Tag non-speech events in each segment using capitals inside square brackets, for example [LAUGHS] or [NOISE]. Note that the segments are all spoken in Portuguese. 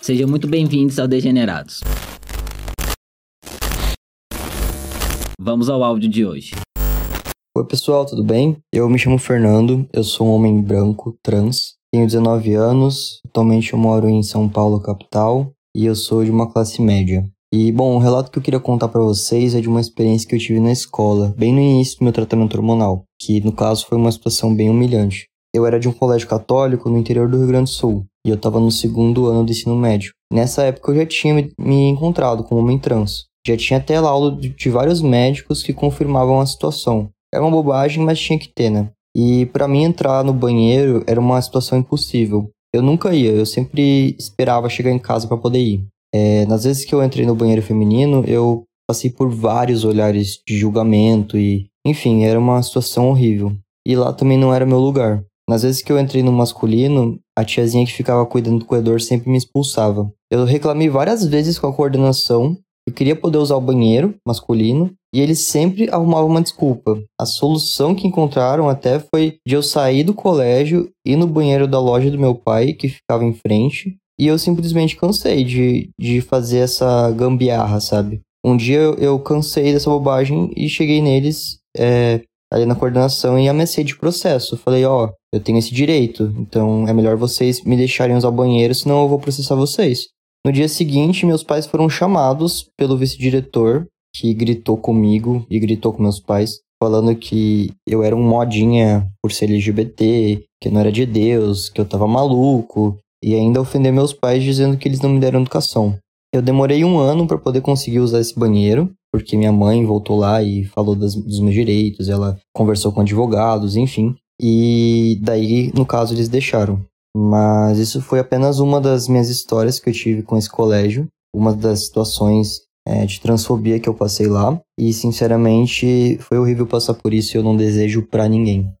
Sejam muito bem-vindos ao Degenerados. Vamos ao áudio de hoje. Oi, pessoal, tudo bem? Eu me chamo Fernando, eu sou um homem branco, trans, tenho 19 anos, atualmente eu moro em São Paulo, capital, e eu sou de uma classe média. E, bom, o relato que eu queria contar para vocês é de uma experiência que eu tive na escola, bem no início do meu tratamento hormonal, que no caso foi uma situação bem humilhante. Eu era de um colégio católico no interior do Rio Grande do Sul, e eu estava no segundo ano do ensino médio. Nessa época eu já tinha me encontrado com um homem trans. Já tinha até laudo de vários médicos que confirmavam a situação. Era uma bobagem, mas tinha que ter, né? E para mim entrar no banheiro era uma situação impossível. Eu nunca ia, eu sempre esperava chegar em casa para poder ir. É, nas vezes que eu entrei no banheiro feminino, eu passei por vários olhares de julgamento e, enfim, era uma situação horrível. E lá também não era meu lugar. Nas vezes que eu entrei no masculino, a tiazinha que ficava cuidando do corredor sempre me expulsava. Eu reclamei várias vezes com a coordenação. Eu queria poder usar o banheiro masculino e eles sempre arrumavam uma desculpa. A solução que encontraram até foi de eu sair do colégio, ir no banheiro da loja do meu pai, que ficava em frente, e eu simplesmente cansei de, de fazer essa gambiarra, sabe? Um dia eu, cansei dessa bobagem e cheguei neles é, ali na coordenação e ameacei de processo. Falei, ó, oh, eu tenho esse direito, então é melhor vocês me deixarem usar o banheiro, senão eu vou processar vocês. No dia seguinte, meus pais foram chamados pelo vice-diretor, que gritou comigo e gritou com meus pais, falando que eu era um modinha por ser LGBT, que não era de Deus, que eu tava maluco, e ainda ofender meus pais dizendo que eles não me deram educação. Eu demorei um ano para poder conseguir usar esse banheiro, porque minha mãe voltou lá e falou das, dos meus direitos, ela conversou com advogados, enfim. E daí, no caso, eles deixaram. Mas isso foi apenas uma das minhas histórias que eu tive com esse colégio, uma das situações é, de transfobia que eu passei lá. E, sinceramente, foi horrível passar por isso e eu não desejo para ninguém.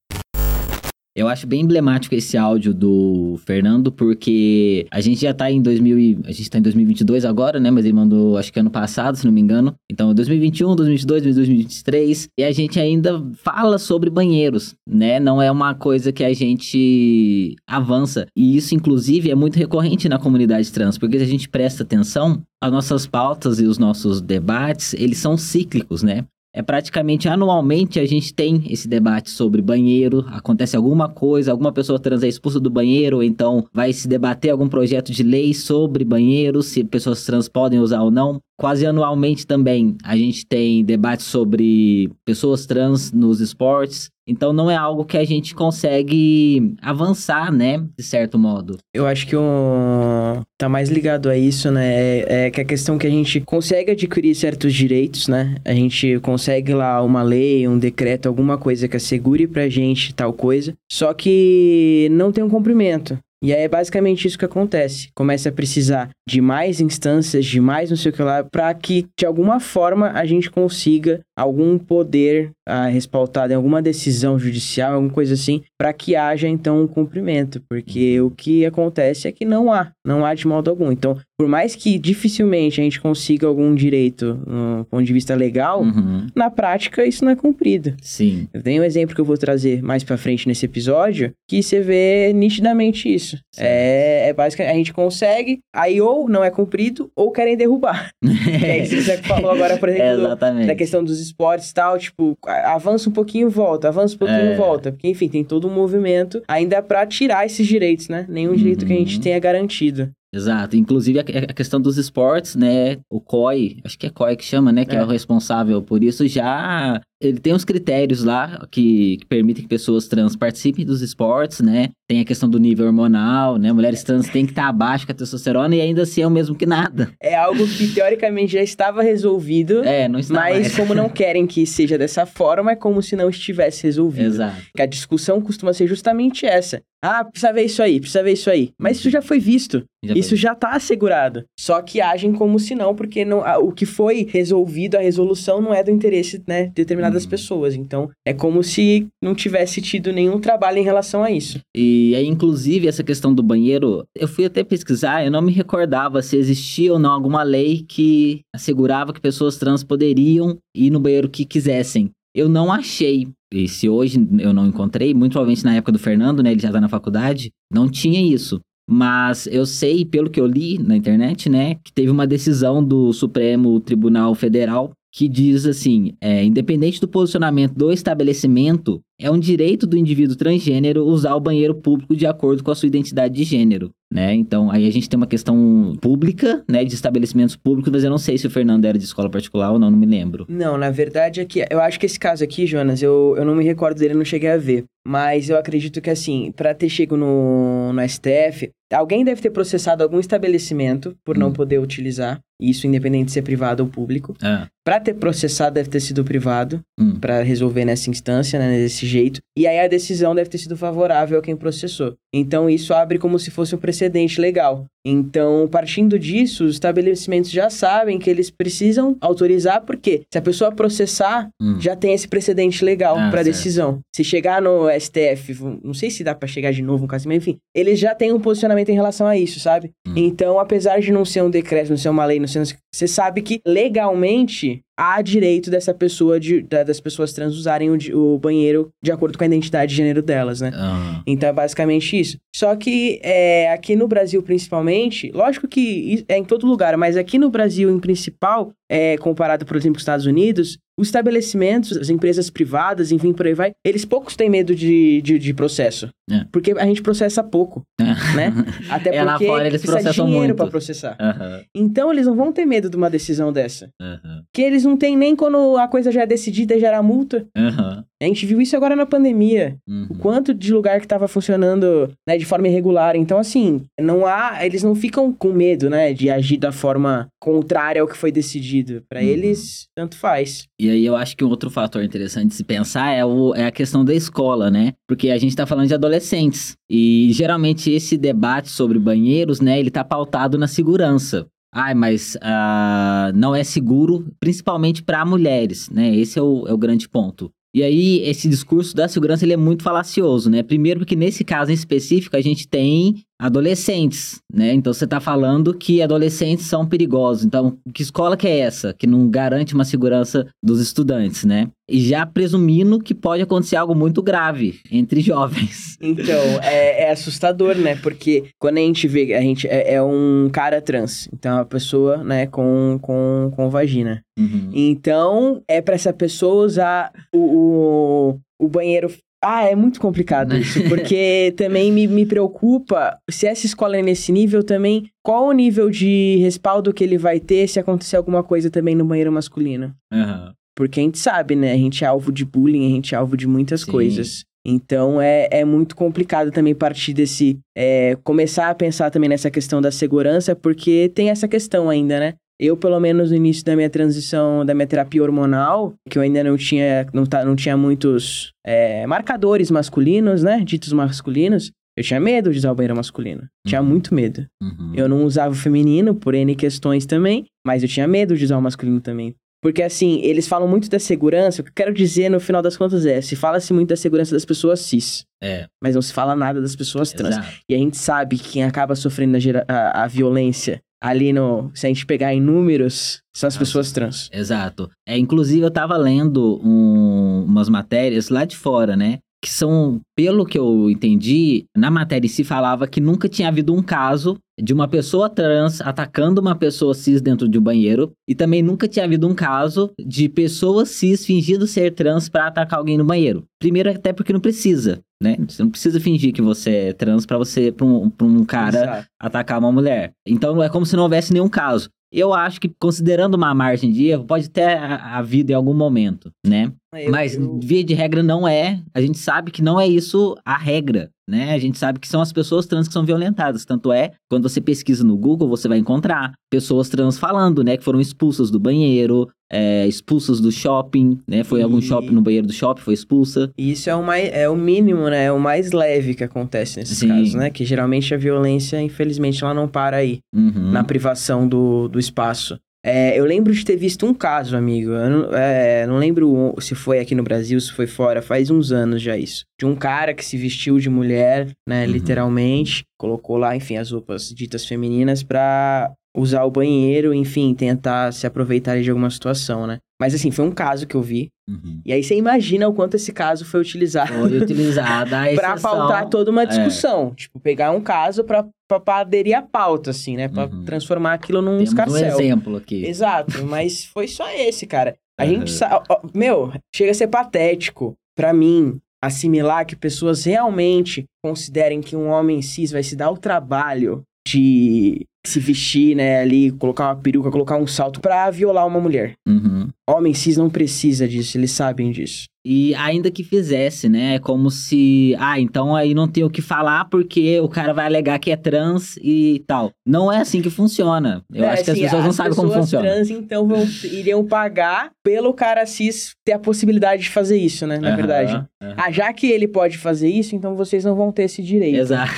Eu acho bem emblemático esse áudio do Fernando, porque a gente já tá em 2000 a gente tá em 2022 agora, né? Mas ele mandou, acho que ano passado, se não me engano. Então, 2021, 2022, 2023, e a gente ainda fala sobre banheiros, né? Não é uma coisa que a gente avança. E isso, inclusive, é muito recorrente na comunidade trans, porque se a gente presta atenção, as nossas pautas e os nossos debates, eles são cíclicos, né? É praticamente anualmente a gente tem esse debate sobre banheiro. Acontece alguma coisa, alguma pessoa trans é expulsa do banheiro, então vai se debater algum projeto de lei sobre banheiro, se pessoas trans podem usar ou não. Quase anualmente também a gente tem debates sobre pessoas trans nos esportes. Então não é algo que a gente consegue avançar, né? De certo modo. Eu acho que o... tá mais ligado a isso, né? É, é que a questão que a gente consegue adquirir certos direitos, né? A gente consegue lá uma lei, um decreto, alguma coisa que assegure pra gente tal coisa. Só que não tem um cumprimento. E aí é basicamente isso que acontece. Começa a precisar de mais instâncias, de mais não sei o que lá, para que de alguma forma a gente consiga algum poder ah, respaldado em alguma decisão judicial, alguma coisa assim, para que haja então um cumprimento. Porque o que acontece é que não há, não há de modo algum. Então, por mais que dificilmente a gente consiga algum direito no ponto de vista legal, uhum. na prática isso não é cumprido. Sim. Eu tenho um exemplo que eu vou trazer mais para frente nesse episódio, que você vê nitidamente isso. É, é basicamente, a gente consegue, aí ou não é cumprido, ou querem derrubar. [LAUGHS] é isso que você falou agora, por exemplo, é [LAUGHS] da questão dos esportes e tal, tipo, avança um pouquinho, volta, avança um pouquinho, é. volta. Porque, enfim, tem todo um movimento ainda para tirar esses direitos, né? Nenhum uhum. direito que a gente uhum. tenha garantido. Exato. Inclusive a, a, questão dos esportes, né? O COI, acho que é COI que chama, né? Que é, é o responsável por isso, já ele tem uns critérios lá que, que, permitem que pessoas trans participem dos esportes, né? Tem a questão do nível hormonal, né? Mulheres trans têm que estar abaixo com a testosterona e ainda assim é o mesmo que nada. É algo que teoricamente já estava resolvido. É, não está Mas mais. como não querem que seja dessa forma, é como se não estivesse resolvido. Exato. Que a discussão costuma ser justamente essa. Ah, precisa ver isso aí, precisa ver isso aí. Mas isso já foi visto. Já isso foi. já está assegurado. Só que agem como se não, porque não, o que foi resolvido, a resolução não é do interesse, né, de determinado das uhum. pessoas. Então, é como se não tivesse tido nenhum trabalho em relação a isso. E aí, inclusive, essa questão do banheiro, eu fui até pesquisar, eu não me recordava se existia ou não alguma lei que assegurava que pessoas trans poderiam ir no banheiro que quisessem. Eu não achei. e se hoje eu não encontrei, muito provavelmente na época do Fernando, né, ele já tá na faculdade, não tinha isso. Mas eu sei, pelo que eu li na internet, né, que teve uma decisão do Supremo Tribunal Federal que diz assim: é, independente do posicionamento do estabelecimento, é um direito do indivíduo transgênero usar o banheiro público de acordo com a sua identidade de gênero. Né? Então, aí a gente tem uma questão pública, né, de estabelecimentos públicos, mas eu não sei se o Fernando era de escola particular ou não, não me lembro. Não, na verdade é que eu acho que esse caso aqui, Jonas, eu, eu não me recordo dele, não cheguei a ver. Mas eu acredito que, assim, para ter chego no, no STF, alguém deve ter processado algum estabelecimento por não Hum. poder utilizar, isso independente de ser privado ou público. Ah, Para ter processado, deve ter sido privado, hum, para resolver nessa instância, né, desse jeito. E aí a decisão deve ter sido favorável a quem processou. Então isso abre como se fosse um precedente legal. Então, partindo disso, os estabelecimentos já sabem que eles precisam autorizar, porque se a pessoa processar, hum. já tem esse precedente legal Ah, para decisão. Se chegar no STF, não sei se dá para chegar de novo um caso, mas enfim, eles já têm um posicionamento em relação a isso, sabe? Hum. Então, apesar de não ser um decreto, não ser uma lei, não ser, você sabe que legalmente há direito dessa pessoa de, da- das pessoas trans usarem o, o banheiro de acordo com a identidade de gênero delas, né? Ah, Então é basicamente isso. Só que é, aqui no Brasil, principalmente, lógico que é em todo lugar, mas aqui no Brasil, em principal, é, comparado, por exemplo, com os Estados Unidos, os estabelecimentos, as empresas privadas, enfim, por aí vai, eles poucos têm medo de, de, de processo. É. Porque a gente processa pouco, né? [LAUGHS] Até É, lá porque fora eles precisa de dinheiro pra processar. aham, Então eles não vão ter medo de uma decisão dessa. aham, Que eles não têm nem quando a coisa já é decidida e gera multa. aham, A gente viu isso agora na pandemia uhum. o quanto de lugar que tava funcionando, né, de forma irregular. Então, assim, não há, eles não ficam com medo, né, de agir da forma contrária ao que foi decidido. Pra Uhum. eles, tanto faz. E aí eu acho que um outro fator interessante de se pensar é, o, é a questão da escola, né? Porque a gente tá falando de adolescentes. E geralmente esse debate sobre banheiros, né, ele tá pautado na segurança. Ai, mas ah, não é seguro, principalmente para mulheres, né? Esse é o, é o grande ponto. E aí, esse discurso da segurança ele é muito falacioso, né? Primeiro, porque nesse caso em específico, a gente tem adolescentes, né? Então você tá falando que adolescentes são perigosos. Então, que escola que é essa? Que não garante uma segurança dos estudantes, né? E já presumindo que pode acontecer algo muito grave entre [LAUGHS] jovens. Então, é, é assustador, né? Porque quando a gente vê, a gente é, é um cara trans. Então, é uma pessoa, né, com, com, com vagina. Uhum. Então, é pra essa pessoa usar o, o, o banheiro. Ah, é muito complicado isso, [LAUGHS] porque também me, me preocupa se essa escola é nesse nível também, qual o nível de respaldo que ele vai ter se acontecer alguma coisa também no banheiro masculino. Aham. Porque a gente sabe, né? A gente é alvo de bullying, a gente é alvo de muitas Sim. coisas. Então é, é muito complicado também partir desse. é, começar a pensar também nessa questão da segurança, porque tem essa questão ainda, né? Eu, pelo menos no início da minha transição, da minha terapia hormonal, que eu ainda não tinha, não, tá, não tinha muitos é, marcadores masculinos, né? Ditos masculinos. Eu tinha medo de usar o banheiro masculino. Tinha Uhum. muito medo. Uhum. Eu não usava o feminino por N questões também, mas eu tinha medo de usar o masculino também. Porque assim, eles falam muito da segurança, o que eu quero dizer no final das contas é, se fala-se muito da segurança das pessoas cis, É, mas não se fala nada das pessoas trans. exato. E a gente sabe que quem acaba sofrendo a, a- a violência ali no, se a gente pegar em números, são as Nossa. pessoas trans. Exato. É, inclusive, eu tava lendo um- umas matérias lá de fora, né? Que são, pelo que eu entendi, na matéria em si falava que nunca tinha havido um caso de uma pessoa trans atacando uma pessoa cis dentro de um banheiro. E também nunca tinha havido um caso de pessoas cis fingindo ser trans pra atacar alguém no banheiro. Primeiro, até porque não precisa, né? Você não precisa fingir que você é trans pra você, pra um, pra um cara Exato. atacar uma mulher. Então é como se não houvesse nenhum caso. Eu acho que, considerando uma margem de erro, pode ter ha- havido em algum momento, né? Eu- Mas, eu- via de regra, não é. A gente sabe que não é isso a regra, né? A gente sabe que são as pessoas trans que são violentadas. Tanto é, quando você pesquisa no Google, você vai encontrar pessoas trans falando, né? Que foram expulsas do banheiro, é, expulsas do shopping, né? Foi em algum E- shopping, no banheiro do shopping, foi expulsa. E Isso é o, mais, é o mínimo, né? É o mais leve que acontece nesses Sim. casos, né? Que geralmente a violência, infelizmente, ela não para aí. Uhum. na privação do, do espaço. É, eu lembro de ter visto um caso, amigo. Não, é, não lembro se foi aqui no Brasil, se foi fora, faz uns anos já isso. De um cara que se vestiu de mulher, né, Uhum. literalmente, colocou lá, enfim, as roupas ditas femininas pra usar o banheiro, enfim, tentar se aproveitar de alguma situação, né? Mas assim, foi um caso que eu vi. Uhum. E aí você imagina o quanto esse caso foi utilizado Foi utilizada a [LAUGHS] pra pautar toda uma é. discussão. Tipo, pegar um caso pra, pra, pra aderir à pauta, assim, né? Pra Uhum. transformar aquilo num Temos um escarcel. exemplo aqui. Exato, mas foi só esse, cara. A Aham. gente sabe. Meu, chega a ser patético pra mim assimilar que pessoas realmente considerem que um homem cis vai se dar o trabalho de se vestir, né, ali, colocar uma peruca, colocar um salto pra violar uma mulher. Uhum. Homem cis não precisa disso, eles sabem disso. E ainda que fizesse, né? É como se. Ah, então aí não tem o que falar porque o cara vai alegar que é trans e tal. Não é assim que funciona. Eu É, acho que as assim, pessoas não sabem como pessoas funciona. trans, então, vão, iriam pagar pelo cara cis ter a possibilidade de fazer isso, né, na Aham, verdade. aham. Ah, já que ele pode fazer isso, então vocês não vão ter esse direito. Exato.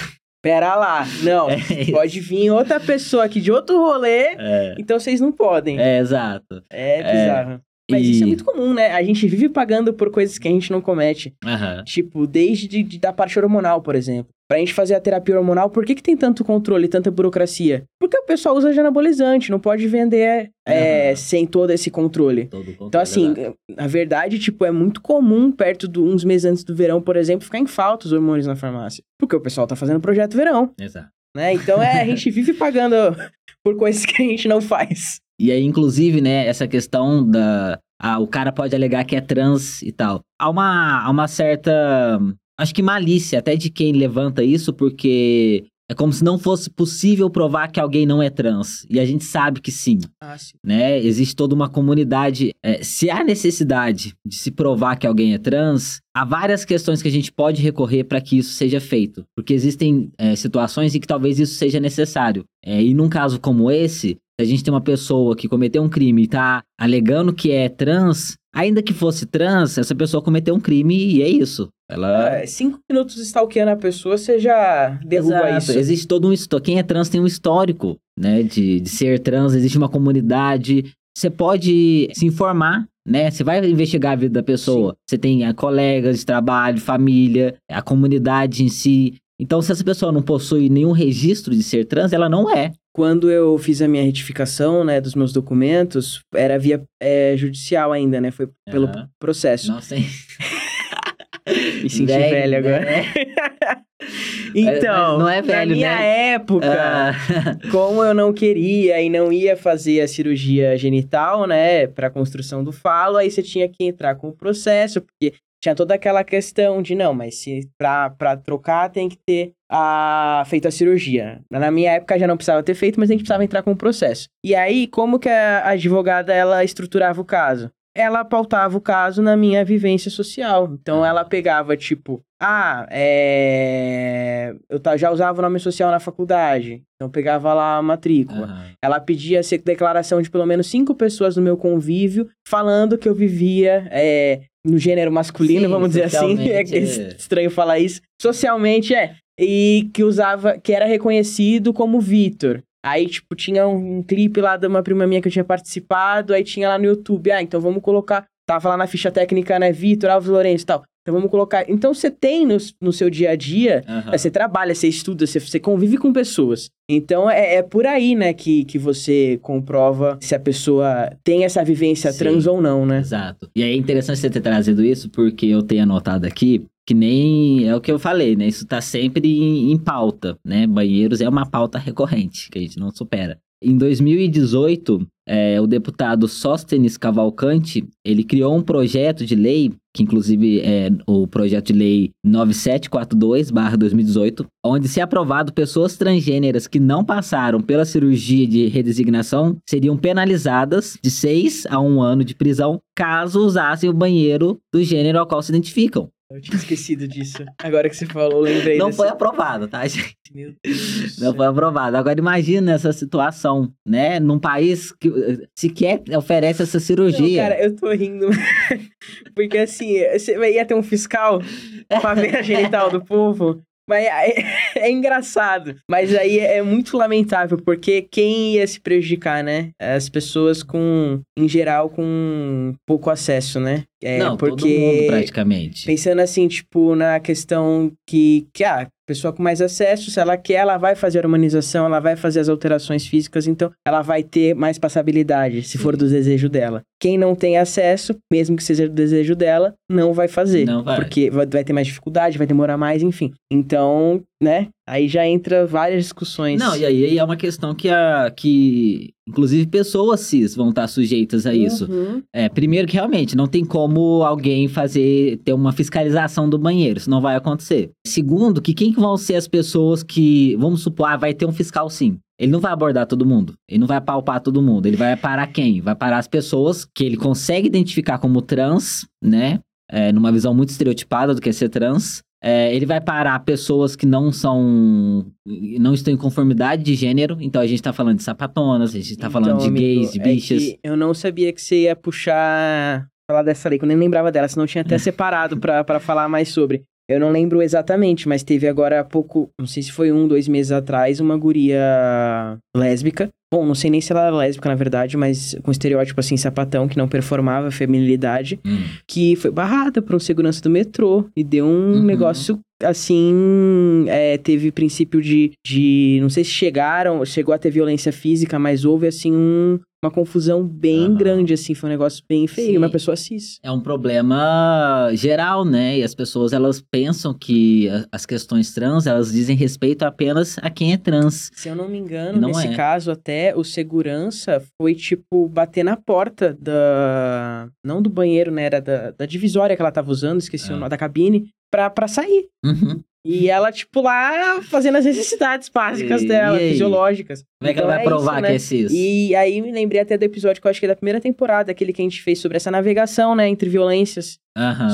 Pera lá. Não, [LAUGHS] É pode vir outra pessoa aqui de outro rolê, É, então vocês não podem. É, é, exato. bizarro. Mas E- isso é muito comum, né? A gente vive pagando por coisas que a gente não comete. Aham. Tipo, desde de, de- da parte hormonal, por exemplo. Pra gente fazer a terapia hormonal, por que, que tem tanto controle, tanta burocracia? Porque o pessoal usa de anabolizante, não pode vender é, sem todo esse controle. Todo controle, Então, assim, exato. na verdade, tipo, é muito comum, perto de uns meses antes do verão, por exemplo, ficar em falta os hormônios na farmácia. Porque o pessoal tá fazendo projeto verão, Exato. Né? Então, é, a gente vive pagando por coisas que a gente não faz. E aí, inclusive, né, essa questão da. Ah, o cara pode alegar que é trans e tal. Há uma, há uma certa. Acho que malícia até de quem levanta isso, porque é como se não fosse possível provar que alguém não é trans. E a gente sabe que sim. Ah, sim. né? Existe toda uma comunidade. é, se há necessidade de se provar que alguém é trans, há várias questões que a gente pode recorrer para que isso seja feito. Porque existem é, situações em que talvez isso seja necessário. É, e num caso como esse, se a gente tem uma pessoa que cometeu um crime e tá alegando que é trans, ainda que fosse trans, essa pessoa cometeu um crime e é isso. Ela. É, cinco minutos stalkeando a pessoa, você já derruba Exato. isso. Existe todo um histórico. Quem é trans tem um histórico, né? De, de ser trans, existe uma comunidade. Você pode se informar, né? Você vai investigar a vida da pessoa. Você tem ah, colegas de trabalho, família, a comunidade em si. Então, se essa pessoa não possui nenhum registro de ser trans, ela não é. Quando eu fiz a minha retificação, né, dos meus documentos, era via é, judicial ainda, né? Foi pelo Aham. processo. Nossa, hein? [LAUGHS] [LAUGHS] Me senti Velho, velho agora. né? [LAUGHS] Então, Mas não é velho, na minha né? época, Ah, como eu não queria e não ia fazer a cirurgia genital, né, pra construção do falo, aí você tinha que entrar com o processo, porque tinha toda aquela questão de, não, mas se pra, pra trocar tem que ter a, feito a cirurgia. Na minha época já não precisava ter feito, mas a gente precisava entrar com o processo. E aí, como que a advogada, ela estruturava o caso? Ela pautava o caso na minha vivência social. Então, ela pegava, tipo, ah, é... eu já usava o nome social na faculdade, então pegava lá a matrícula. aham. Ela pedia declaração de pelo menos cinco pessoas no meu convívio, falando que eu vivia é, no gênero masculino, Sim, vamos dizer assim. [LAUGHS] É é é. estranho falar isso. Socialmente é. E que usava, que era reconhecido como Vitor. Aí, tipo, tinha um, um clipe lá de uma prima minha que eu tinha participado, aí tinha lá no YouTube, ah, então vamos colocar. Tava lá na ficha técnica, né? Vitor, Alves Lourenço e tal. Então vamos colocar. Então você tem no, no seu dia a dia é, Você trabalha, você estuda, você, você convive com pessoas. Então é, é por aí, né, que, que você comprova se a pessoa tem essa vivência Sim. trans ou não, né? Exato. E é interessante você ter trazido isso, porque eu tenho anotado aqui que nem é o que eu falei, né? Isso tá sempre em, em pauta, né? Banheiros é uma pauta recorrente, que a gente não supera. Em 2018, é, o deputado Sóstenes Cavalcante, ele criou um projeto de lei, que inclusive é o projeto de lei 9742-2018, onde, se aprovado, pessoas transgêneras que não passaram pela cirurgia de redesignação seriam penalizadas de 6 a 1 ano de prisão caso usassem o banheiro do gênero ao qual se identificam. Eu tinha esquecido disso. Agora que você falou, lembrei Não desse- foi aprovado, tá, [LAUGHS] gente? Meu Deus. Não foi aprovado. Agora imagina essa situação, né? Num país que sequer oferece essa cirurgia. Não, cara, eu tô rindo. [LAUGHS] Porque assim, você ia ter um fiscal pra ver a genital do povo. Mas é, é engraçado. Mas aí é muito lamentável, porque quem ia se prejudicar, né? As pessoas com, em geral, com pouco acesso, né? É, não, porque todo mundo praticamente. Pensando assim, tipo, na questão que, que ah, pessoa com mais acesso, se ela quer, ela vai fazer a humanização, ela vai fazer as alterações físicas, então ela vai ter mais passabilidade, se for do desejo dela. Quem não tem acesso, mesmo que seja do desejo dela, não vai fazer. Não vai. Porque vai, vai ter mais dificuldade, vai demorar mais, enfim. Então, né? Aí já entra várias discussões. Não, e aí é uma questão que, a, que inclusive pessoas cis vão estar sujeitas a isso. Uhum. É, primeiro que realmente não tem como alguém fazer, ter uma fiscalização do banheiro, isso não vai acontecer. Segundo, que quem que vão ser as pessoas que, vamos supor, ah, vai ter um fiscal sim. Ele não vai abordar todo mundo, ele não vai palpar todo mundo, ele vai parar quem? Vai parar as pessoas que ele consegue identificar como trans, né? É, numa visão muito estereotipada do que é ser trans. É, ele vai parar pessoas que não são. não estão em conformidade de gênero. Então a gente tá falando de sapatonas, a gente tá falando Então, de amigo, gays, de é bichas. que eu não sabia que você ia puxar. Falar dessa lei, que eu nem lembrava dela, senão eu tinha até [LAUGHS] separado pra falar mais sobre. Eu não lembro exatamente, mas teve agora há pouco, não sei se foi um, dois meses atrás, uma guria lésbica. Bom, não sei nem se ela era lésbica, na verdade, mas com estereótipo assim, sapatão, que não performava feminilidade, Hum. que foi barrada por um segurança do metrô e deu um Uhum. negócio assim. é, teve princípio de, de. Não sei se chegaram, chegou a ter violência física, mas houve assim um- uma confusão bem Aham. grande, assim. Foi um negócio bem feio. Sim. Uma pessoa cis. É um problema geral, né? E as pessoas elas pensam que as questões trans elas dizem respeito apenas a quem é trans. Se eu não me engano, Não nesse é. caso até o segurança foi tipo bater na porta da. Não do banheiro, né? Era da, da divisória que ela tava usando, esqueci o Ah. nome, da cabine, pra, pra sair. Uhum. E ela, tipo, lá fazendo as necessidades básicas E- dela, e fisiológicas. Como é que ela Então vai é provar isso, né? que é cis? E aí me lembrei até do episódio que eu acho que é da primeira temporada, aquele que a gente fez sobre essa navegação, né, entre violências.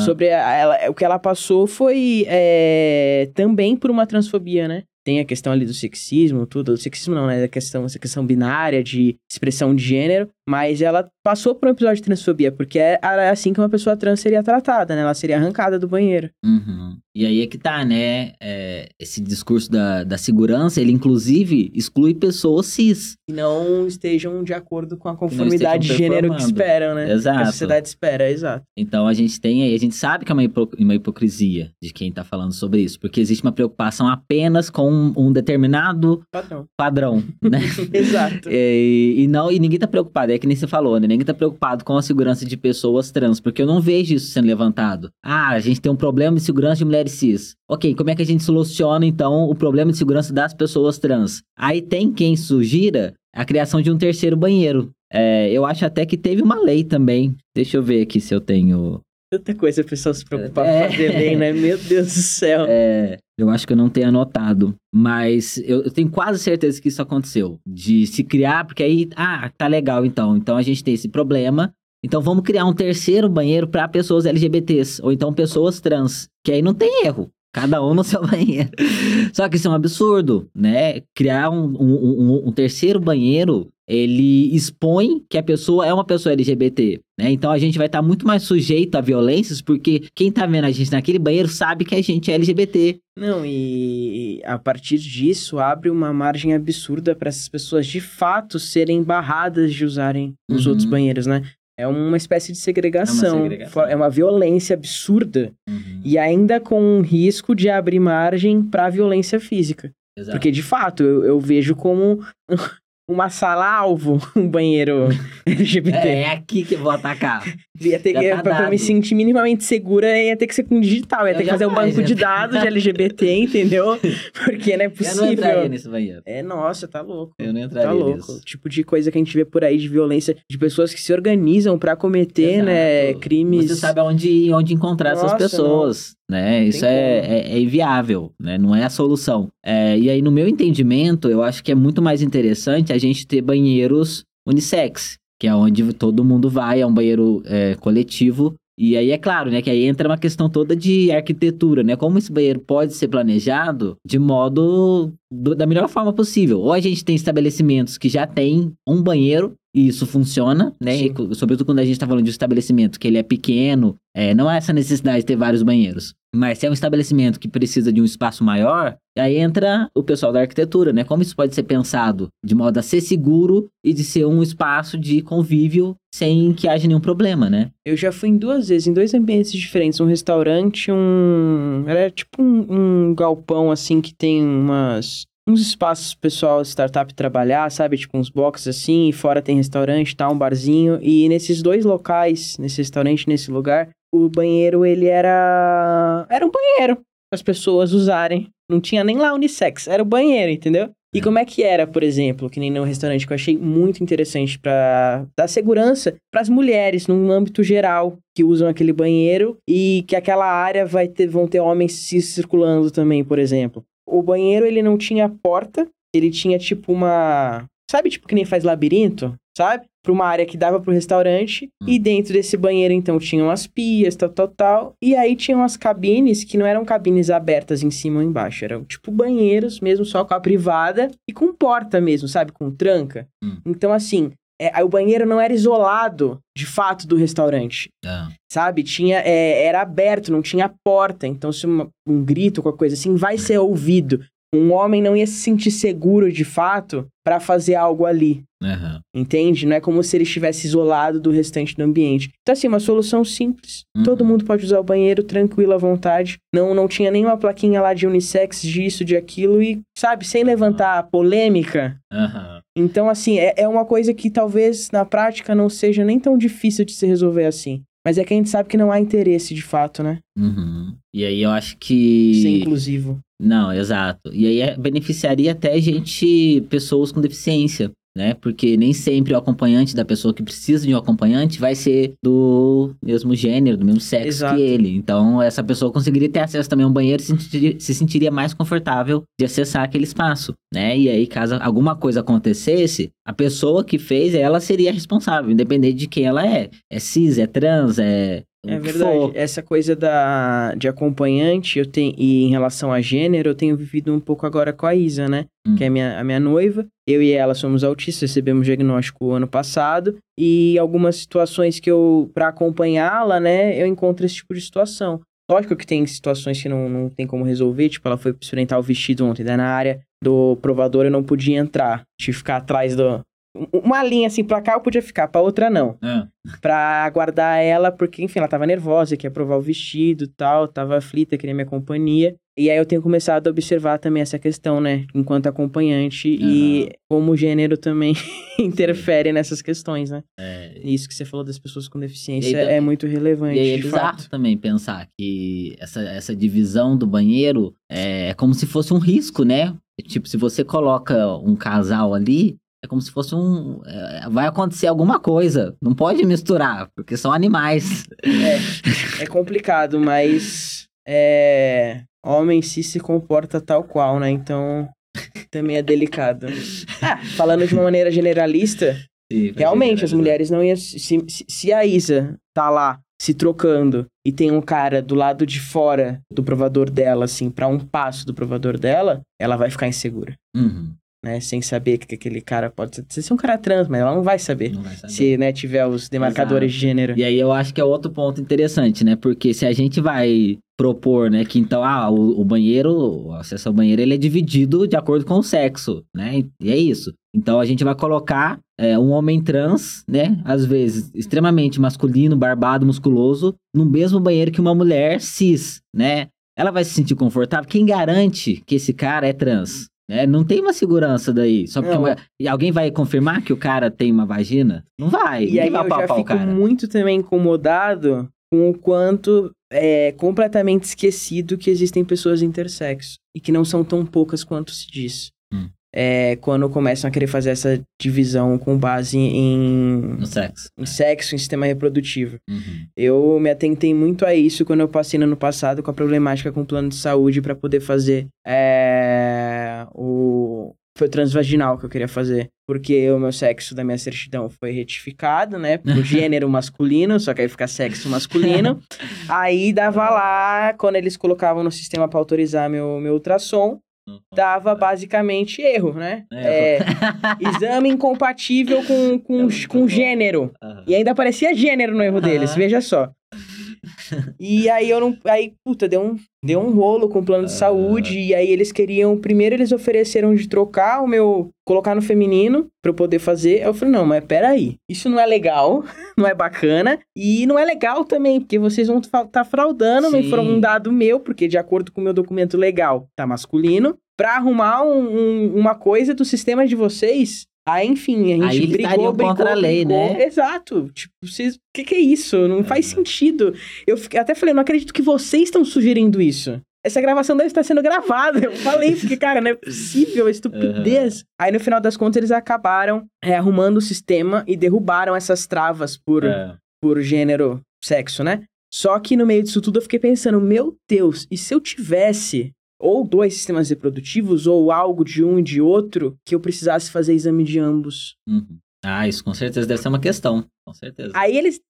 Sobre a- ela, o que ela passou foi é, também por uma transfobia, né? Tem a questão ali do sexismo, tudo. O sexismo não, né? A questão, essa questão binária de expressão de gênero. Mas ela passou por um episódio de transfobia, porque é era assim que uma pessoa trans seria tratada, né? Ela seria arrancada do banheiro. Uhum. E aí é que tá, né? É, esse discurso da, da segurança, ele inclusive exclui pessoas cis. Que não estejam de acordo com a conformidade de gênero que esperam, né? Que a Exato. sociedade espera, exato. Então a gente tem aí, a gente sabe que é uma, hipo- uma hipocrisia de quem tá falando sobre isso, porque existe uma preocupação apenas com um, um determinado Padrão. padrão, né? [LAUGHS] Exato. [LAUGHS] E, e não, e ninguém tá preocupado, é que nem você falou, né? Ninguém tá preocupado com a segurança de pessoas trans, porque eu não vejo isso sendo levantado. Ah, a gente tem um problema de segurança de mulheres cis. Ok, como é que a gente soluciona, então, o problema de segurança das pessoas trans? Aí tem quem sugira a criação de um terceiro banheiro. É, eu acho até que teve uma lei também. Deixa eu ver aqui se eu tenho. Tanta coisa a pessoa se preocupar É. fazer bem, né? Meu Deus do céu. É, eu acho que eu não tenho anotado, mas eu, eu tenho quase certeza que isso aconteceu. De se criar, porque aí, ah, tá legal então. Então a gente tem esse problema. Então vamos criar um terceiro banheiro para pessoas LGBTs, ou então pessoas trans, que aí não tem erro. Cada um no seu [LAUGHS] banheiro. Só que isso é um absurdo, né? Criar um, um- um- um terceiro banheiro, ele expõe que a pessoa é uma pessoa LGBT, né? Então a gente vai estar muito mais sujeito a violências, porque quem tá vendo a gente naquele banheiro sabe que a gente é LGBT. Não, e a partir disso abre uma margem absurda para essas pessoas de fato serem barradas de usarem os Uhum. outros banheiros, né? É uma espécie de segregação. segregação. fo- É uma violência absurda. E ainda com um risco de abrir margem para violência física. Exato. Porque, de fato, eu, eu vejo como uma sala-alvo [LAUGHS] um banheiro [LAUGHS] LGBT. É, é aqui que eu vou atacar. Ia ter Já tá pra, pra me sentir minimamente segura, ia ter que ser com digital. Ia Eu ter que fazer um banco de né? dados de LGBT, [LAUGHS] entendeu? Porque não é Eu não entraria possível. nesse banheiro. É, nossa, tá louco. Eu não Tá entraria louco. nisso. Tipo de coisa que a gente vê por aí de violência, de pessoas que se organizam pra cometer, Exato. né, crimes. Você sabe onde, onde encontrar essas Nossa, pessoas, né? Isso Tem é, é, é inviável, né? Não é a solução. É, e aí, no meu entendimento, eu acho que é muito mais interessante a gente ter banheiros unissex, que é onde todo mundo vai, é um banheiro é, coletivo. E aí é claro, né, que aí entra uma questão toda de arquitetura, né? Como esse banheiro pode ser planejado de modo do- da melhor forma possível. Ou a gente tem estabelecimentos que já tem um banheiro e isso funciona, né? E sobretudo quando a gente tá falando de um estabelecimento que ele é pequeno, é, não há essa necessidade de ter vários banheiros. Mas se é um estabelecimento que precisa de um espaço maior, aí entra o pessoal da arquitetura, né? Como isso pode ser pensado de modo a ser seguro e de ser um espaço de convívio sem que haja nenhum problema, né? Eu já fui em duas vezes, em dois ambientes diferentes. Um restaurante, um. Era tipo um, um galpão assim que tem umas. Uns espaços pessoal, startup trabalhar, sabe? Tipo uns boxes assim, e fora tem restaurante, tá? Um barzinho. E nesses dois locais, nesse restaurante, nesse lugar, o banheiro, ele era. Era um banheiro as pessoas usarem. Não tinha nem lá unissex, era o banheiro, entendeu? E como é que era, por exemplo, que nem no restaurante que eu achei muito interessante para dar segurança para as mulheres num âmbito geral que usam aquele banheiro e que aquela área vai ter vão ter homens se circulando também, por exemplo. O banheiro ele não tinha porta, ele tinha tipo uma, sabe, tipo que nem faz labirinto, sabe? Para uma área que dava pro restaurante Hum. e dentro desse banheiro então tinham as pias, tal, tal, tal, e aí tinham as cabines que não eram cabines abertas em cima ou embaixo, eram tipo banheiros mesmo só com a privada e com porta mesmo, sabe, com tranca. Hum. Então assim, é, o banheiro não era isolado de fato do restaurante Ah, sabe? Tinha, é, era aberto, não tinha porta. Então, se uma- um grito, qualquer coisa assim, vai ser ouvido. Um homem não ia se sentir seguro de fato pra fazer algo ali. aham. Entende? Não é como se ele estivesse isolado do restante do ambiente. Então, assim, uma solução simples. Uhum. Todo mundo pode usar o banheiro tranquilo à vontade. Não, não tinha nenhuma plaquinha lá de unissex, disso, de aquilo. E, sabe, sem levantar polêmica. Aham. Então, assim, é, é uma coisa que talvez na prática não seja nem tão difícil de se resolver assim. Mas é que a gente sabe que não há interesse de fato, né? Uhum. E aí eu acho que. Ser inclusivo. Não, exato. E aí é- beneficiaria até gente, pessoas com deficiência, né? Porque nem sempre o acompanhante da pessoa que precisa de um acompanhante vai ser do mesmo gênero, do mesmo sexo Exato. que ele. Então, essa pessoa conseguiria ter acesso também a um banheiro e se sentiria, se sentiria mais confortável de acessar aquele espaço, né? E aí, caso alguma coisa acontecesse, a pessoa que fez, ela seria responsável, independente de quem ela é. É cis, é trans, é. É verdade. for. Essa coisa da, de acompanhante, eu tenho, e em relação a gênero, eu tenho vivido um pouco agora com a Isa, né? Hum. Que é a minha, a minha noiva. Eu e ela somos autistas, recebemos diagnóstico ano passado. E algumas situações que eu, pra acompanhá-la, né, eu encontro esse tipo de situação. Lógico que tem situações que não, não tem como resolver, tipo, ela foi experimentar o vestido ontem, daí na área do provador eu não podia entrar. Tive que ficar atrás do. Uma linha assim pra cá eu podia ficar, pra outra não Ah, pra aguardar ela, porque, enfim, ela tava nervosa, queria provar o vestido e tal, tava aflita, queria minha companhia. E aí eu tenho começado a observar também essa questão, né, enquanto acompanhante e como o gênero também [LAUGHS] interfere nessas questões, né? é, Isso que você falou das pessoas com deficiência aí também- é muito relevante, E aí é bizarro fato. também pensar que essa, essa divisão do banheiro é como se fosse um risco, né? Tipo, se você coloca um casal ali, é como se fosse um. é, vai acontecer alguma coisa. Não pode misturar, porque são animais. É, é complicado, mas é, homem cis se comporta tal qual, né? Então também é delicado. Ah, falando de uma maneira generalista, Realmente, as mulheres não iam. Se, se, se a Isa tá lá se trocando e tem um cara do lado de fora do provador dela, assim, pra um passo do provador dela, ela vai ficar insegura, Uhum, né? Sem saber que aquele cara pode ser, um cara trans, mas ela não vai saber. não vai saber. Se, né, tiver os demarcadores de gênero. E aí eu acho que é outro ponto interessante, né? Porque se a gente vai propor, né, que então, ah, o, o banheiro, o acesso ao banheiro, ele é dividido de acordo com o sexo, né? E é isso. Então a gente vai colocar é, um homem trans, né, às vezes extremamente masculino, barbado, musculoso, no mesmo banheiro que uma mulher cis, né? Ela vai se sentir confortável? Quem garante que esse cara é trans? Né? Não tem uma segurança daí. Só porque uma- e alguém vai confirmar que o cara tem uma vagina? Não vai. E aí vai eu já fico cara. muito também incomodado com o quanto é completamente esquecido que existem pessoas intersexo. E que não são tão poucas quanto se diz. É, quando começam a querer fazer essa divisão com base em, No sexo. em sexo, em sistema reprodutivo. Uhum. Eu me atentei muito a isso quando eu passei no ano passado com a problemática com o plano de saúde para poder fazer é, o foi o transvaginal que eu queria fazer, porque o meu sexo da minha certidão foi retificado, né, pro [LAUGHS] gênero masculino, só que aí fica sexo masculino. [LAUGHS] aí dava lá quando eles colocavam no sistema para autorizar meu meu ultrassom, dava basicamente erro, né? É. É, exame incompatível com, com, [LAUGHS] com gênero. Aham. E ainda aparecia gênero no erro deles, Aham. veja só. [LAUGHS] E aí eu não. Aí, puta, deu um, deu um rolo com o plano de Ah. saúde. E aí eles queriam. Primeiro eles ofereceram de trocar o meu. colocar no feminino pra eu poder fazer. Eu falei, não, mas peraí. Isso não é legal, [LAUGHS] não é bacana. E não é legal também, porque vocês vão estar tá fraudando. Me Sim. foram um dado meu, porque de acordo com o meu documento legal, tá masculino. Pra arrumar um- um- uma coisa do sistema de vocês. Aí, enfim, a gente Aí eles brigou, brigou, contra a lei, brigou. né? Exato. Tipo, vocês... O que, que é isso? Não faz Aham. sentido. Eu fiquei- até falei, não acredito que vocês estão sugerindo isso. Essa gravação deve estar sendo gravada. Eu falei, porque, cara, não é possível, é estupidez. Aí, no final das contas, eles acabaram é, arrumando o sistema e derrubaram essas travas por, É. por gênero, sexo, né? Só que no meio disso tudo eu fiquei pensando, meu Deus, e se eu tivesse ou dois sistemas reprodutivos ou algo de um e de outro que eu precisasse fazer exame de ambos? Uhum. Ah, isso com certeza deve ser uma questão. Com certeza. Aí eles.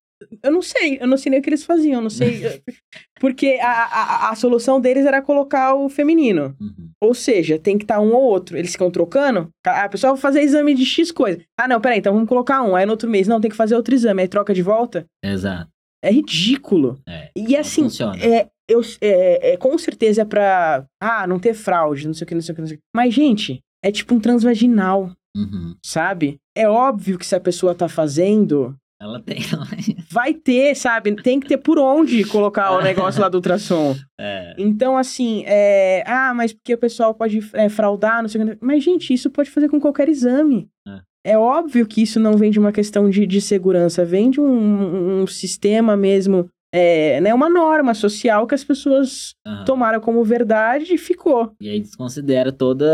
Eu não sei, eu não sei nem o que eles faziam, eu não sei. [LAUGHS] Porque a, a, a solução deles era colocar o feminino. Uhum. Ou seja, tem que estar um ou outro. Eles ficam trocando. Ah, a pessoa vai fazer exame de X coisa. Ah, não, peraí, então vamos colocar um. Aí no outro mês, não, tem que fazer outro exame. Aí troca de volta. Exato. É ridículo. É. E assim, é, eu, é, é, com certeza é pra. Ah, não ter fraude, não sei o que, não sei o que, não sei o que. Mas, gente, é tipo um transvaginal, Uhum. sabe? É óbvio que se a pessoa tá fazendo, Ela tem. [LAUGHS] vai ter, sabe? Tem que ter por onde colocar o negócio lá do ultrassom. [LAUGHS] é. Então, assim, é. Ah, mas porque o pessoal pode é, fraudar, não sei o que. Mas, gente, isso pode fazer com qualquer exame. É óbvio que isso não vem de uma questão de, de segurança, vem de um, um sistema mesmo, é, né, uma norma social que as pessoas Aham. tomaram como verdade e ficou. E aí desconsidera toda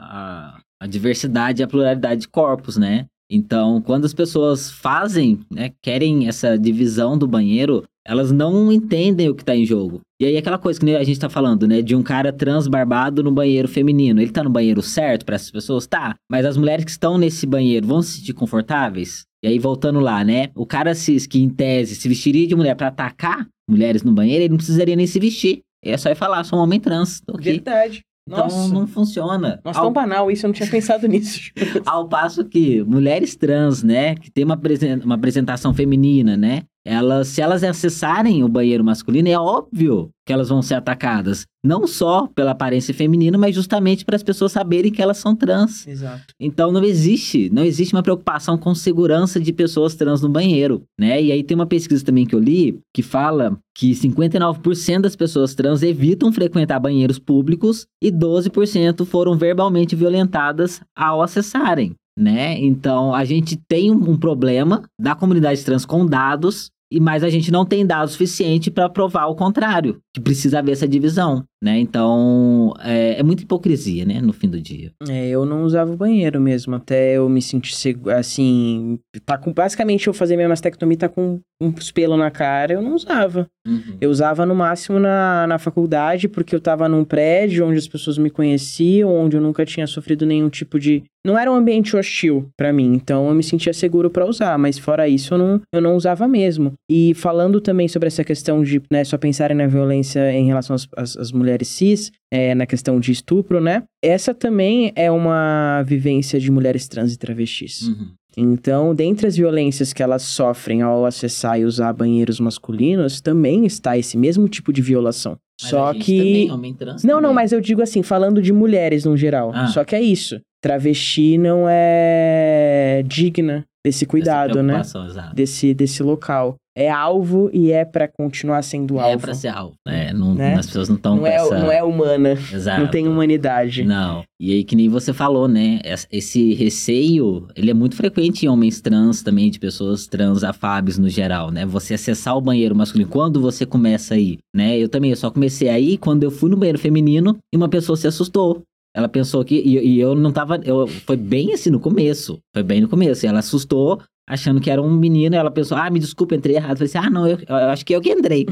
a, a diversidade e a pluralidade de corpos, né? Então, quando as pessoas fazem, né, querem essa divisão do banheiro, elas não entendem o que tá em jogo. E aí aquela coisa que a gente tá falando, né, de um cara trans barbado no banheiro feminino. Ele tá no banheiro certo para essas pessoas? Tá. Mas as mulheres que estão nesse banheiro vão se sentir confortáveis? E aí voltando lá, né? O cara cis que em tese se vestiria de mulher para atacar mulheres no banheiro, ele não precisaria nem se vestir. É só ir falar, sou um homem trans, tô aqui. Verdade. Então Nossa, não funciona. nossa, ao, tão banal isso, eu não tinha [LAUGHS] pensado nisso. ao passo que mulheres trans, né, que tem uma, apresen- uma apresentação feminina, né, elas, se elas acessarem o banheiro masculino, é óbvio que elas vão ser atacadas. Não só pela aparência feminina, mas justamente para as pessoas saberem que elas são trans. Exato. Então não existe, não existe uma preocupação com segurança de pessoas trans no banheiro, né? E aí tem uma pesquisa também que eu li que fala que 59% das pessoas trans evitam frequentar banheiros públicos e 12% foram verbalmente violentadas ao acessarem, né? Então a gente tem um, problema da comunidade trans com dados e mas a gente não tem dados suficiente para provar o contrário, que precisa haver essa divisão, né? Então é, é muita hipocrisia, né? No fim do dia. É, eu não usava o banheiro mesmo, até eu me sentir seguro, assim, tá com, basicamente eu fazer minha mastectomia, tá com uns pelos na cara, eu não usava. Uhum. Eu usava no máximo na, na faculdade, porque eu tava num prédio onde as pessoas me conheciam, onde eu nunca tinha sofrido nenhum tipo de. Não era um ambiente hostil pra mim, então eu me sentia seguro pra usar, mas fora isso eu não, eu não usava mesmo. E falando também sobre essa questão de né, só pensarem na violência em relação às, às, às mulheres cis, é, na questão de estupro, né? Essa também é uma vivência de mulheres trans e travestis. Uhum. Então, dentre as violências que elas sofrem ao acessar e usar banheiros masculinos, também está esse mesmo tipo de violação. Mas Só que. também, homem trans Não, não, também. mas eu digo assim, falando de mulheres no geral. Ah. Só que é isso. Travesti não é digna desse cuidado, né? Exato. Desse, desse local. É alvo e é pra continuar sendo É alvo. pra ser alvo. É, não, Né? As pessoas não estão não, é, essa... não é humana. Exato. Não tem humanidade. Não. E aí, que nem você falou, né? es- Esse receio, ele é muito frequente em homens trans também, de pessoas trans afáveis no geral, né? Você acessar o banheiro masculino, quando você começa aí, né? Eu também, eu só comecei aí quando eu fui no banheiro feminino e uma pessoa se assustou. Ela pensou que... E, e eu não tava... Eu, foi bem assim no começo. Foi bem no começo. Ela assustou, achando que era um menino. Ela pensou, ah, me desculpa, entrei errado. Eu falei assim, ah, não, eu, eu acho que eu que entrei.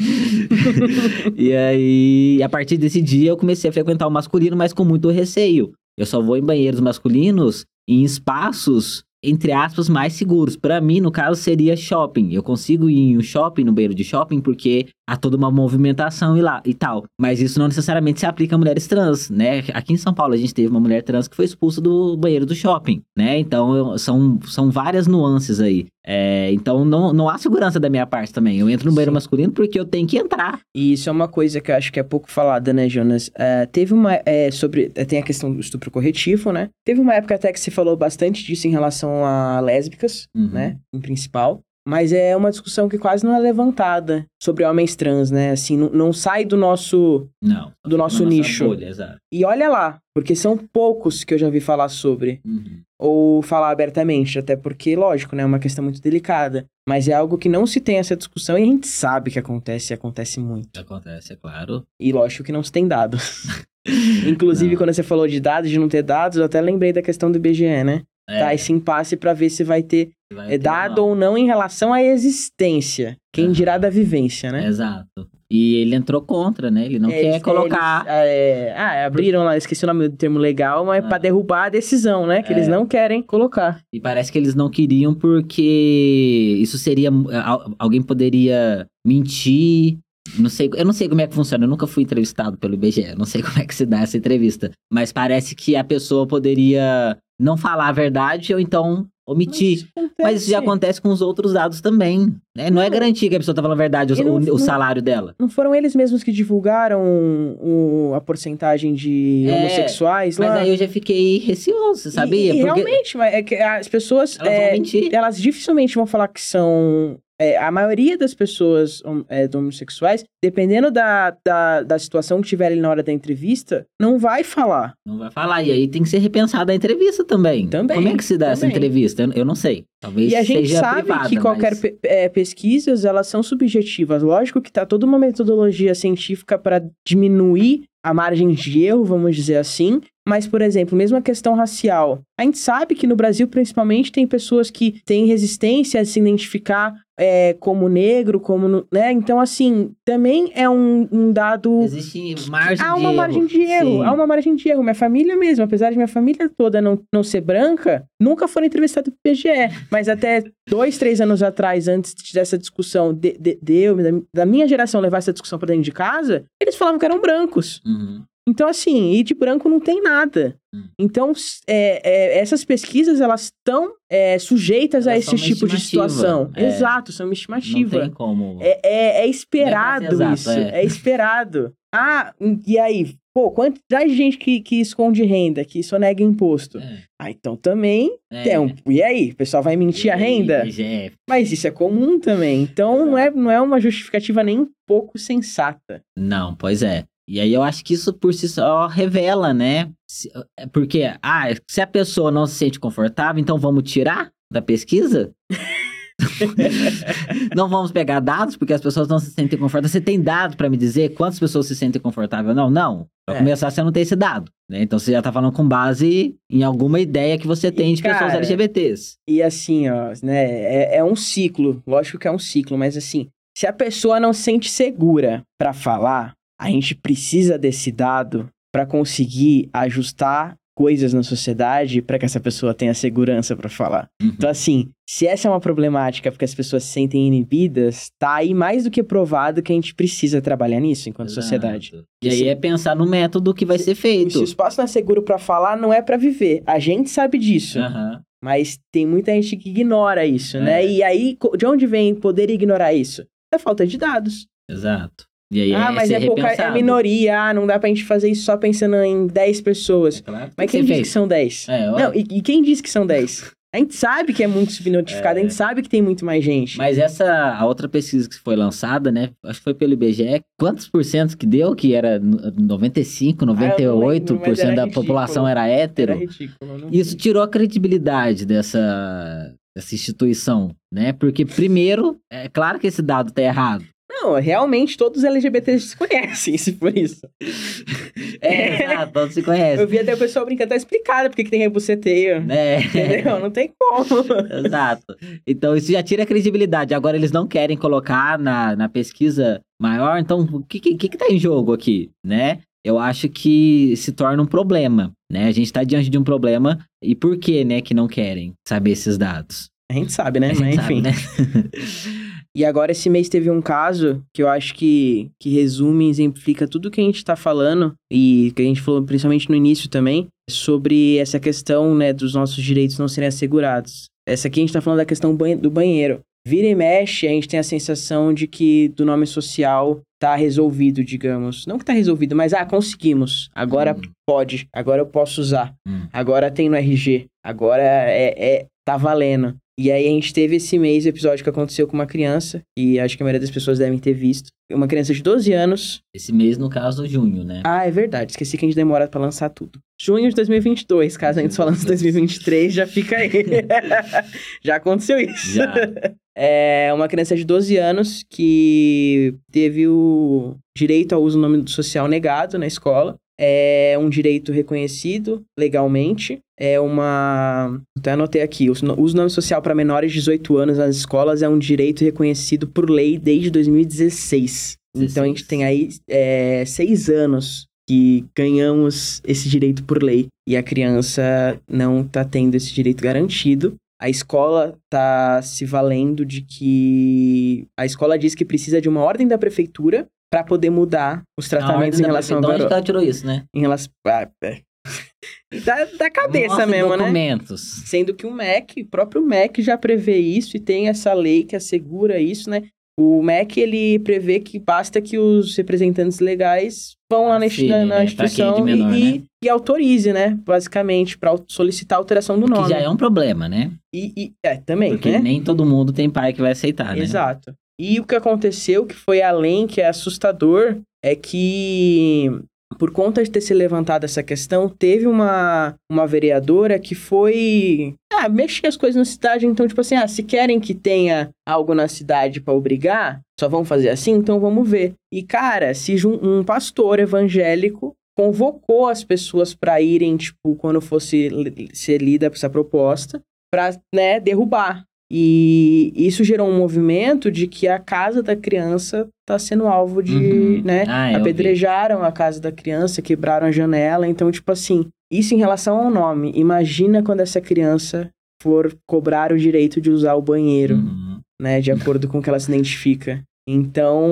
[LAUGHS] e aí, a partir desse dia, eu comecei a frequentar o masculino, mas com muito receio. Eu só vou em banheiros masculinos em espaços, entre aspas, mais seguros. Pra mim, no caso, seria shopping. Eu consigo ir em um shopping, no banheiro de shopping, porque há toda uma movimentação e lá e tal. Mas isso não necessariamente se aplica a mulheres trans, né? Aqui em São Paulo a gente teve uma mulher trans que foi expulsa do banheiro do shopping, né? Então eu, são, são várias nuances aí. É, então não, não há segurança da minha parte também. Eu entro no banheiro Sim. masculino porque eu tenho que entrar. E isso é uma coisa que eu acho que é pouco falada, né, Jonas? É, teve uma. é, sobre. é, tem a questão do estupro corretivo, né? Teve uma época até que se falou bastante disso em relação a lésbicas, Uhum. né? Em principal. Mas é uma discussão que quase não é levantada sobre homens trans, né? Assim, não, não sai do nosso. Não. Do nosso nicho. bolha, exato. E olha lá, porque são poucos que eu já vi falar sobre. Uhum. Ou falar abertamente, até porque, lógico, né? É uma questão muito delicada. Mas é algo que não se tem essa discussão e a gente sabe que acontece e acontece muito. Acontece, é claro. E lógico que não se tem dados. [LAUGHS] Inclusive, Não. quando você falou de dados, de não ter dados, eu até lembrei da questão do IBGE, né? É, Tá esse impasse pra ver se vai ter é, dado ou não em relação à existência. Quem Aham. dirá da vivência, né? Exato. E ele entrou contra, né? Ele não É, quer eles- colocar. eles, é, ah, abriram lá, esqueci o nome do termo legal, mas Ah. pra derrubar a decisão, né? Que É. eles não querem colocar. E parece que eles não queriam porque isso seria. al- Alguém poderia mentir. Não sei, eu não sei como é que funciona, eu nunca fui entrevistado pelo IBGE, não sei [LAUGHS] como é que se dá essa entrevista. Mas parece que a pessoa poderia não falar a verdade ou então omitir. isso Mas isso já acontece com os outros dados também. Né? Não, é Não. garantia que a pessoa tá falando a verdade, o, não- o- não- salário dela. Não foram eles mesmos que divulgaram o- a porcentagem de É, homossexuais Mas lá? aí eu já fiquei receoso, sabia? E, e Porque realmente, mas é que as pessoas. elas é, vão mentir. elas dificilmente vão falar que são. É, a maioria das pessoas hom- é, homossexuais, dependendo da, da, da situação que tiver ali na hora da entrevista, não vai falar. Não vai falar. E aí tem que ser repensada a entrevista também. Também, Como é que se dá essa também. entrevista? Eu, eu não sei. Talvez E a gente sabe privada, que qualquer mas... pe- é, pesquisas, elas são subjetivas. Lógico que tá toda uma metodologia científica para diminuir a margem de erro, vamos dizer assim. Mas, por exemplo, mesmo a questão racial. A gente sabe que no Brasil, principalmente, tem pessoas que têm resistência a se identificar é, como negro, como... né? Então, assim, também é um, um dado... Existe margem Há de uma erro. margem de erro, Sim. há uma margem de erro. Minha família mesmo, apesar de minha família toda não, não ser branca, nunca foram entrevistados pelo PGE. Mas até dois, três anos atrás, antes dessa discussão de, de, de eu, da, da minha geração levar essa discussão pra dentro de casa, eles falavam que eram brancos. Uhum. Então, assim, e de branco não tem nada. Hum. Então, é, é, essas pesquisas, elas estão é, sujeitas a Elas esse são uma tipo de situação. é. Exato, são uma Não estimativa. tem como... É, é, é esperado Não ser isso. exato, É. esperado. Ah, e aí? Pô, quantidade de gente que, que esconde renda, que sonega imposto. É, Ah, então também tem um... E aí? O pessoal vai mentir a E aí, renda? Mas isso é comum também. Então não é, não é uma justificativa nem um pouco sensata. Não, pois é. E aí eu acho que isso por si só revela, né? É Porque, ah, se a pessoa não se sente confortável, então vamos tirar da pesquisa? [LAUGHS] não vamos pegar dados porque as pessoas não se sentem confortáveis. Você tem dado pra me dizer quantas pessoas se sentem confortáveis? Não, não. Pra É. começar, você não tem esse dado. Né? Então você já tá falando com base em alguma ideia que você tem de pessoas cara, LGBTs. E assim, ó, né? É, é um ciclo. Lógico que é um ciclo, mas assim, se a pessoa não se sente segura pra falar, a gente precisa desse dado pra conseguir ajustar coisas na sociedade pra que essa pessoa tenha segurança pra falar. Uhum. Então, assim, se essa é uma problemática porque as pessoas se sentem inibidas, tá aí mais do que provado que a gente precisa trabalhar nisso enquanto Exato. sociedade. E aí é pensar no método que vai ser Se feito. o espaço não é seguro pra falar, não é pra viver. A gente sabe disso. Aham. Mas tem muita gente que ignora isso, né? É. E aí, de onde vem poder ignorar isso? Da falta de dados. Exato. E aí ah, é mas é pouca, é minoria. Ah, não dá pra gente fazer isso só pensando em 10 pessoas. É claro Mas quem disse que são 10? É, Não, e, e quem disse que são 10? A gente sabe que é muito subnotificado, É. a gente sabe que tem muito mais gente. Mas essa, a outra pesquisa que foi lançada, né? Acho que foi pelo IBGE. Quantos por cento que deu? Que era no- 95, Ah, eu não 98% lembro, mas era da ridículo. população era hétero. Era ridículo. Isso tirou a credibilidade dessa, dessa instituição, né? Porque, primeiro, é claro que esse dado tá errado. Não, realmente todos os LGBTs se conhecem, [LAUGHS] se for isso. É, exato, todos se conhecem. Eu vi até o pessoal brincando, tá explicado porque que tem rebuceteio. Né? Entendeu? Não tem como. [LAUGHS] Exato. Então isso já tira a credibilidade. Agora eles não querem colocar na, na pesquisa maior, então o que, que, que tá em jogo aqui, né? Eu acho que se torna um problema, né? A gente tá diante de um problema e por que, né, que não querem saber esses dados? A gente sabe, né? A gente Mas sabe, enfim. né? [LAUGHS] E agora esse mês teve um caso que eu acho que, que resume e exemplifica tudo que a gente tá falando e que a gente falou principalmente no início também, sobre essa questão, né, dos nossos direitos não serem assegurados. Essa aqui a gente tá falando da questão do banheiro. Vira e mexe, a gente tem a sensação de que do nome social tá resolvido, digamos. Não que tá resolvido, mas ah, conseguimos. Agora hum. pode, agora eu posso usar. Hum. Agora tem no RG. Agora é, é tá valendo. E aí a gente teve esse mês o episódio que aconteceu com uma criança, e acho que a maioria das pessoas devem ter visto. Uma criança de 12 anos. Esse mês, no caso, junho, né? Ah, é verdade. Esqueci que a gente demora para lançar tudo. Junho de 2022, caso a gente só lance 2023, já fica aí. [LAUGHS] já aconteceu isso. Já. [LAUGHS] É uma criança de 12 anos que teve o direito ao uso do nome social negado na escola é um direito reconhecido legalmente. É uma. Até anotei aqui: o uso nome social para menores de 18 anos nas escolas é um direito reconhecido por lei desde 2016. 16. Então a gente tem aí é, seis anos que ganhamos esse direito por lei e a criança não está tendo esse direito garantido. A escola está se valendo de que. A escola diz que precisa de uma ordem da prefeitura para poder mudar os tratamentos em relação ao garoto. Onde ela tirou isso, né? Em relação... Ah, é. [LAUGHS] da, da cabeça Nossa, mesmo, documentos. né? Sendo que o MEC, o próprio MEC já prevê isso e tem essa lei que assegura isso, né? O MEC, ele prevê que basta que os representantes legais vão lá na, Sim, na, na é, instituição menor, e, né? e, autorize, né? Basicamente, para solicitar a alteração do nome. Que já é um problema, né? E, e é, também, Porque né? nem todo mundo tem pai que vai aceitar, né? Exato. E o que aconteceu, que foi além, que é assustador, é que por conta de ter se levantado essa questão, teve uma, uma vereadora que foi ah, mexer as coisas na cidade. Então, tipo assim, ah, se querem que tenha algo na cidade para obrigar, só vão fazer assim, então vamos ver. E, cara, se um pastor evangélico convocou as pessoas para irem, tipo, quando fosse ser lida essa proposta, para, né, derrubar. E isso gerou um movimento de que a casa da criança está sendo alvo de, uhum. né? Ah, apedrejaram a casa da criança, quebraram a janela. Então, tipo assim, isso em relação ao nome. Imagina quando essa criança for cobrar o direito de usar o banheiro, uhum. né? De acordo com o que ela se identifica. Então,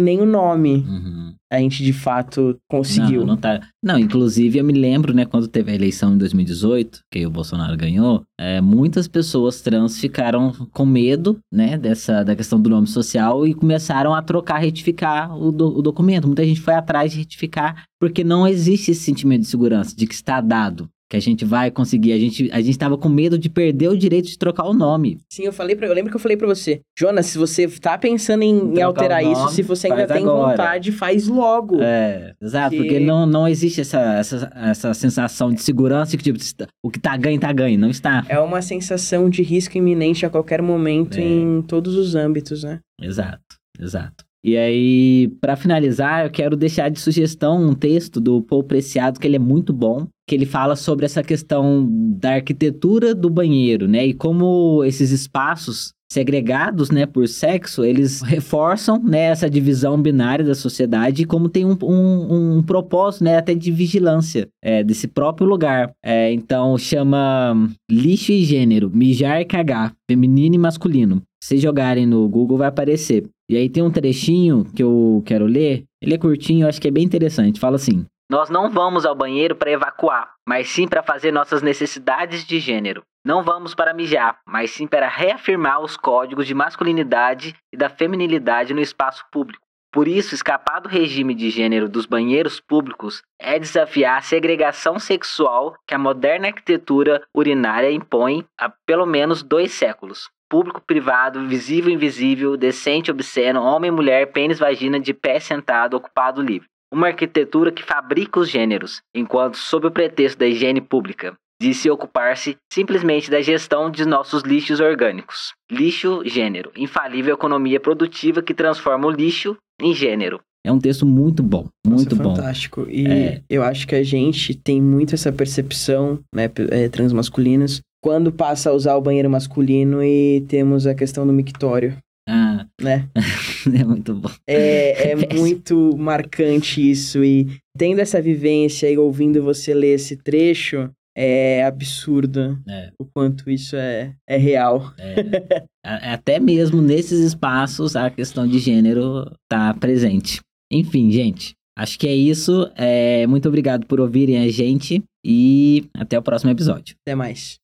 nem o nome. Uhum a gente de fato conseguiu. Não, não, tá... não, inclusive eu me lembro, né, quando teve a eleição em 2018, que o Bolsonaro ganhou, é, muitas pessoas trans ficaram com medo, né, dessa, da questão do nome social e começaram a trocar, retificar o, do, o documento. Muita gente foi atrás de retificar, porque não existe esse sentimento de segurança, de que está dado que a gente vai conseguir. A gente, a gente tava com medo de perder o direito de trocar o nome. Sim, eu falei para eu lembro que eu falei para você, Jonas, se você tá pensando em, em alterar nome, isso, se você ainda tem agora. vontade, faz logo. É, exato, que... porque não, não existe essa, essa, essa sensação de segurança que tipo, o que tá ganho, tá ganho, não está. É uma sensação de risco iminente a qualquer momento é. em todos os âmbitos, né? Exato, exato. E aí, para finalizar, eu quero deixar de sugestão um texto do Paul Preciado, que ele é muito bom, que ele fala sobre essa questão da arquitetura do banheiro, né? E como esses espaços segregados, né, por sexo, eles reforçam, né, essa divisão binária da sociedade e como tem um, um, um propósito, né, até de vigilância é, desse próprio lugar. É, então, chama lixo e gênero, mijar e cagar, feminino e masculino. Se jogarem no Google vai aparecer. E aí tem um trechinho que eu quero ler, ele é curtinho, eu acho que é bem interessante. Fala assim: nós não vamos ao banheiro para evacuar, mas sim para fazer nossas necessidades de gênero. Não vamos para mijar, mas sim para reafirmar os códigos de masculinidade e da feminilidade no espaço público. Por isso, escapar do regime de gênero dos banheiros públicos é desafiar a segregação sexual que a moderna arquitetura urinária impõe há pelo menos dois séculos. Público, privado, visível, invisível, decente, obsceno, homem, mulher, pênis, vagina, de pé, sentado, ocupado, livre uma arquitetura que fabrica os gêneros, enquanto, sob o pretexto da higiene pública, disse ocupar-se simplesmente da gestão de nossos lixos orgânicos. Lixo, gênero, infalível economia produtiva que transforma o lixo em gênero. É um texto muito bom, muito Nossa, bom. Fantástico. E é. eu acho que a gente tem muito essa percepção, né, é, transmasculinos, quando passa a usar o banheiro masculino e temos a questão do mictório. Ah. Né? [LAUGHS] é muito bom. É, é [LAUGHS] muito marcante isso. E tendo essa vivência e ouvindo você ler esse trecho, é absurdo É. o quanto isso é, é real. É, [LAUGHS] até mesmo nesses espaços a questão de gênero tá presente. Enfim, gente, acho que é isso. É, muito obrigado por ouvirem a gente e até o próximo episódio. Até mais.